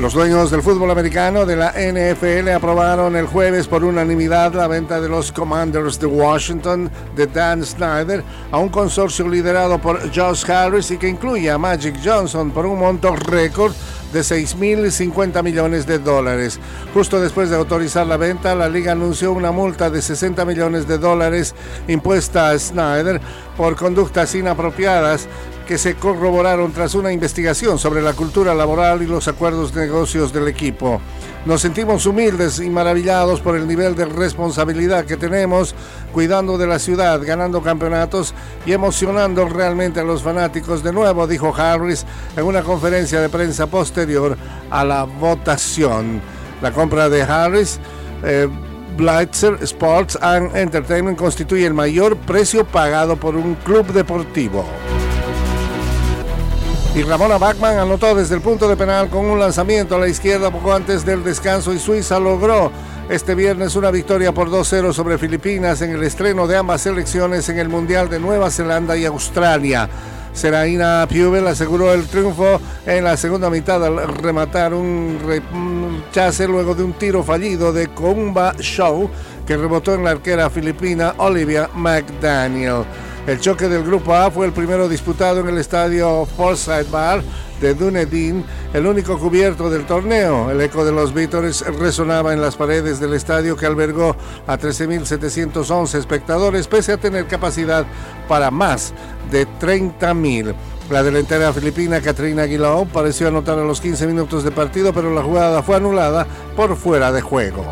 Los dueños del fútbol americano de la NFL aprobaron el jueves por unanimidad la venta de los Commanders de Washington de Dan Snyder a un consorcio liderado por Josh Harris y que incluye a Magic Johnson por un monto récord de 6.050 millones de dólares. Justo después de autorizar la venta, la liga anunció una multa de 60 millones de dólares impuesta a Snyder por conductas inapropiadas que se corroboraron tras una investigación sobre la cultura laboral y los acuerdos de negocios del equipo. Nos sentimos humildes y maravillados por el nivel de responsabilidad que tenemos cuidando de la ciudad, ganando campeonatos y emocionando realmente a los fanáticos. De nuevo, dijo Harris en una conferencia de prensa posterior a la votación. La compra de Harris. Eh, Blitzer Sports and Entertainment constituye el mayor precio pagado por un club deportivo. Y Ramona Bachmann anotó desde el punto de penal con un lanzamiento a la izquierda poco antes del descanso y Suiza logró este viernes una victoria por 2-0 sobre Filipinas en el estreno de ambas selecciones en el Mundial de Nueva Zelanda y Australia. Seraina Piubel aseguró el triunfo en la segunda mitad al rematar un rechace luego de un tiro fallido de Kumba Show que rebotó en la arquera filipina Olivia McDaniel. El choque del Grupo A fue el primero disputado en el estadio Forsyth Bar de Dunedin, el único cubierto del torneo. El eco de los vítores resonaba en las paredes del estadio que albergó a 13.711 espectadores, pese a tener capacidad para más de 30.000. La delantera filipina Katrina Aguiló pareció anotar a los 15 minutos de partido, pero la jugada fue anulada por fuera de juego.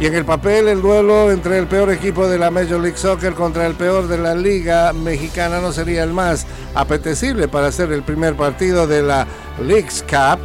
Y en el papel, el duelo entre el peor equipo de la Major League Soccer contra el peor de la Liga Mexicana no sería el más apetecible para ser el primer partido de la League's Cup,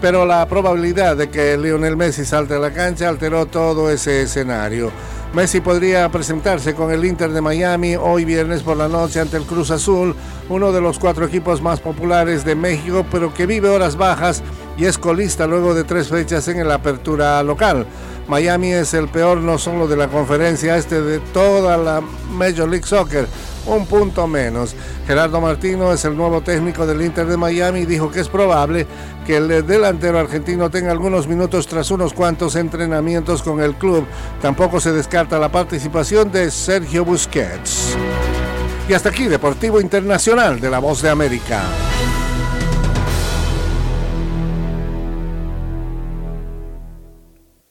pero la probabilidad de que Lionel Messi salte a la cancha alteró todo ese escenario. Messi podría presentarse con el Inter de Miami hoy viernes por la noche ante el Cruz Azul, uno de los cuatro equipos más populares de México, pero que vive horas bajas y es colista luego de tres fechas en la apertura local. Miami es el peor no solo de la conferencia este de toda la Major League Soccer, un punto menos. Gerardo Martino es el nuevo técnico del Inter de Miami y dijo que es probable que el delantero argentino tenga algunos minutos tras unos cuantos entrenamientos con el club. Tampoco se descarta la participación de Sergio Busquets. Y hasta aquí Deportivo Internacional de la Voz de América.